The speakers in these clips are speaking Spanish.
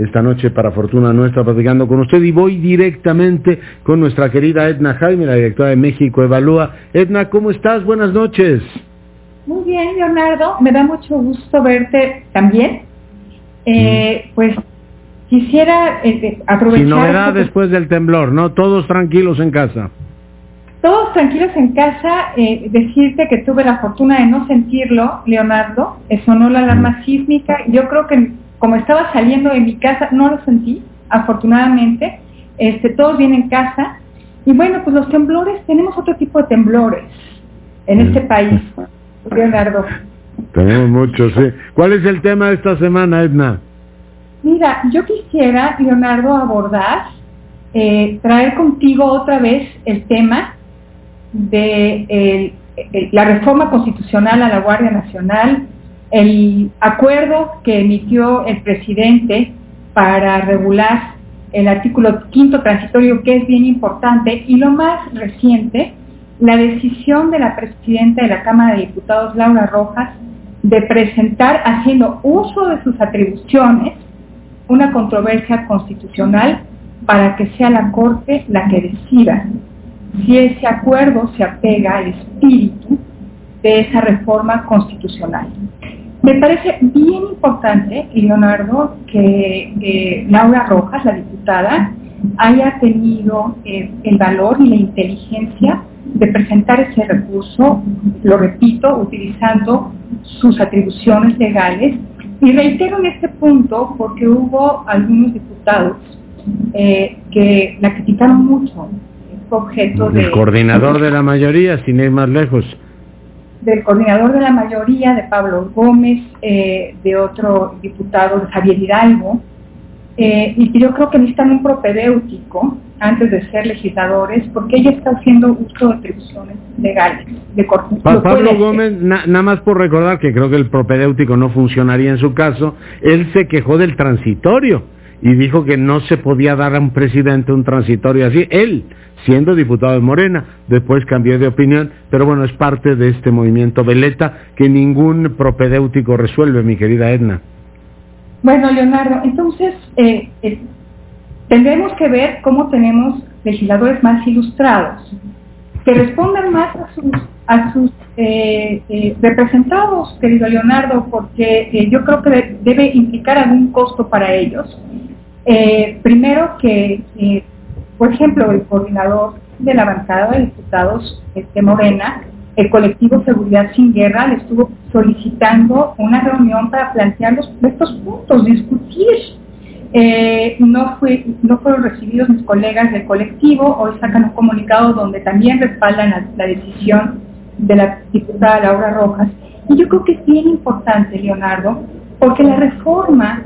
esta noche para fortuna nuestra platicando con usted y voy directamente con nuestra querida Edna Jaime, la directora de México Evalúa. Edna, ¿cómo estás? Buenas noches. Muy bien, Leonardo, me da mucho gusto verte también. Eh, mm. Pues quisiera eh, aprovechar... Sin novedad después del temblor, ¿no? Todos tranquilos en casa. Todos tranquilos en casa, eh, decirte que tuve la fortuna de no sentirlo, Leonardo, sonó la alarma mm. sísmica, yo creo que como estaba saliendo de mi casa, no lo sentí, afortunadamente, este, todos vienen en casa, y bueno, pues los temblores, tenemos otro tipo de temblores en mm. este país, Leonardo. Tenemos muchos, sí. ¿Cuál es el tema de esta semana, Edna? Mira, yo quisiera, Leonardo, abordar, eh, traer contigo otra vez el tema de la reforma constitucional a la Guardia Nacional, el acuerdo que emitió el presidente para regular el artículo quinto transitorio, que es bien importante, y lo más reciente, la decisión de la presidenta de la Cámara de Diputados, Laura Rojas, de presentar, haciendo uso de sus atribuciones, una controversia constitucional para que sea la Corte la que decida si ese acuerdo se apega al espíritu de esa reforma constitucional. Me parece bien importante, Leonardo, que eh, Laura Rojas, la diputada, haya tenido eh, el valor y la inteligencia de presentar ese recurso, lo repito, utilizando sus atribuciones legales. Y reitero en este punto porque hubo algunos diputados eh, que la criticaron mucho objeto de... El coordinador de la mayoría, sin ir más lejos. Del coordinador de la mayoría, de Pablo Gómez, eh, de otro diputado, de Javier Hidalgo, eh, y yo creo que necesitan un propedéutico antes de ser legisladores, porque ella está haciendo uso de atribuciones legales de Pablo Gómez, nada más por recordar que creo que el propedéutico no funcionaría en su caso, él se quejó del transitorio y dijo que no se podía dar a un presidente un transitorio así. Él, siendo diputado de Morena, después cambió de opinión, pero bueno, es parte de este movimiento veleta que ningún propedéutico resuelve, mi querida Edna. Bueno, Leonardo, entonces eh, eh, tendremos que ver cómo tenemos legisladores más ilustrados, que respondan más a sus, a sus eh, representados, querido Leonardo, porque yo creo que debe implicar algún costo para ellos eh, primero que, por ejemplo, el coordinador de la bancada de diputados este, Morena, el colectivo Seguridad sin Guerra, le estuvo solicitando una reunión para plantear estos puntos, discutir. Eh, no, fue, no fueron recibidos mis colegas del colectivo, hoy sacan un comunicado donde también respaldan la decisión de la diputada Laura Rojas. Y yo creo que es bien importante, Leonardo, porque la reforma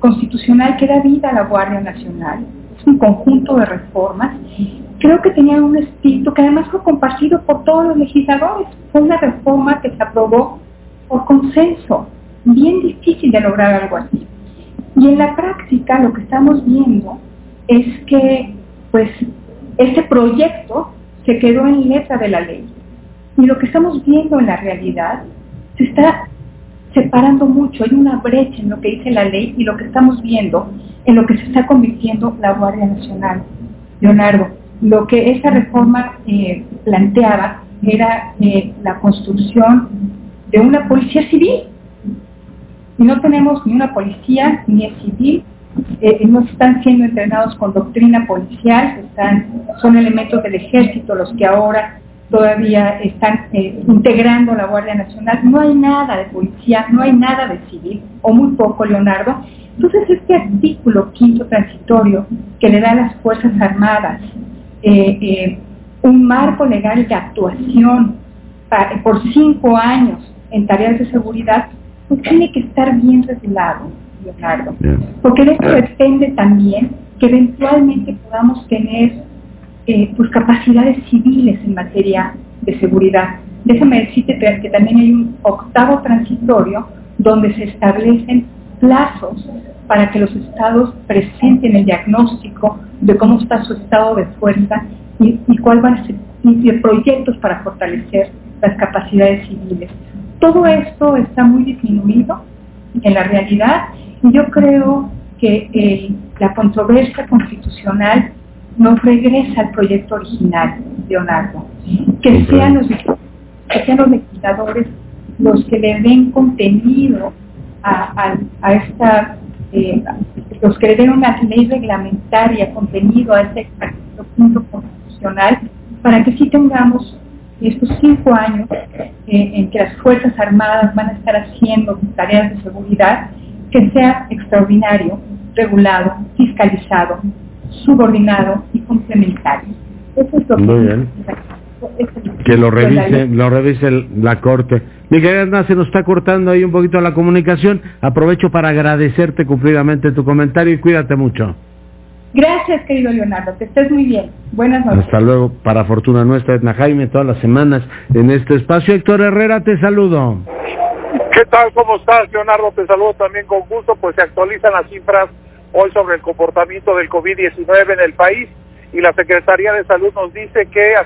constitucional que da vida a la Guardia Nacional. Es un conjunto de reformas. Creo que tenían un espíritu que además fue compartido por todos los legisladores. Fue una reforma que se aprobó por consenso. Bien difícil de lograr algo así. Y en la práctica lo que estamos viendo es que pues este proyecto se quedó en letra de la ley. Y lo que estamos viendo en la realidad se está separando mucho, hay una brecha en lo que dice la ley y lo que estamos viendo en lo que se está convirtiendo la Guardia Nacional. Leonardo, lo que esa reforma eh, planteaba era eh, la construcción de una policía civil. Y no tenemos ni una policía ni es civil, eh, no están siendo entrenados con doctrina policial, son elementos del ejército los que ahora todavía están eh, integrando la Guardia Nacional. No hay nada de policía, no hay nada de civil, o muy poco, Leonardo. Entonces, este artículo quinto transitorio que le da a las Fuerzas Armadas eh, eh, un marco legal de actuación por cinco años en tareas de seguridad, pues tiene que estar bien regulado, Leonardo. Porque de esto depende también que eventualmente podamos tener eh, pues capacidades civiles en materia de seguridad. Déjame decirte que también hay un octavo transitorio donde se establecen plazos para que los estados presenten el diagnóstico de cómo está su estado de fuerza y, y cuál van a ser proyectos para fortalecer las capacidades civiles. Todo esto está muy disminuido en la realidad y yo creo que la controversia constitucional nos regresa al proyecto original, Leonardo. Que sean los, que sean los legisladores los que le den contenido a, esta, eh, los que le den una ley reglamentaria, contenido a este punto constitucional, para que sí tengamos estos cinco años eh, en que las Fuerzas Armadas van a estar haciendo tareas de seguridad, que sea extraordinario, regulado, fiscalizado, subordinado y complementario. Eso es lo Muy bien. Que lo revise, lo revise la Corte. Miguel se nos está cortando ahí un poquito la comunicación. Aprovecho para agradecerte cumplidamente tu comentario y cuídate mucho. Gracias, querido Leonardo. Que estés muy bien. Buenas noches. Hasta luego. Para fortuna nuestra, Edna Jaime, todas las semanas en este espacio. Héctor Herrera, te saludo. ¿Qué tal? ¿Cómo estás, Leonardo? Te saludo también con gusto. Pues se actualizan las cifras hoy sobre el comportamiento del COVID-19 en el país y la Secretaría de Salud nos dice que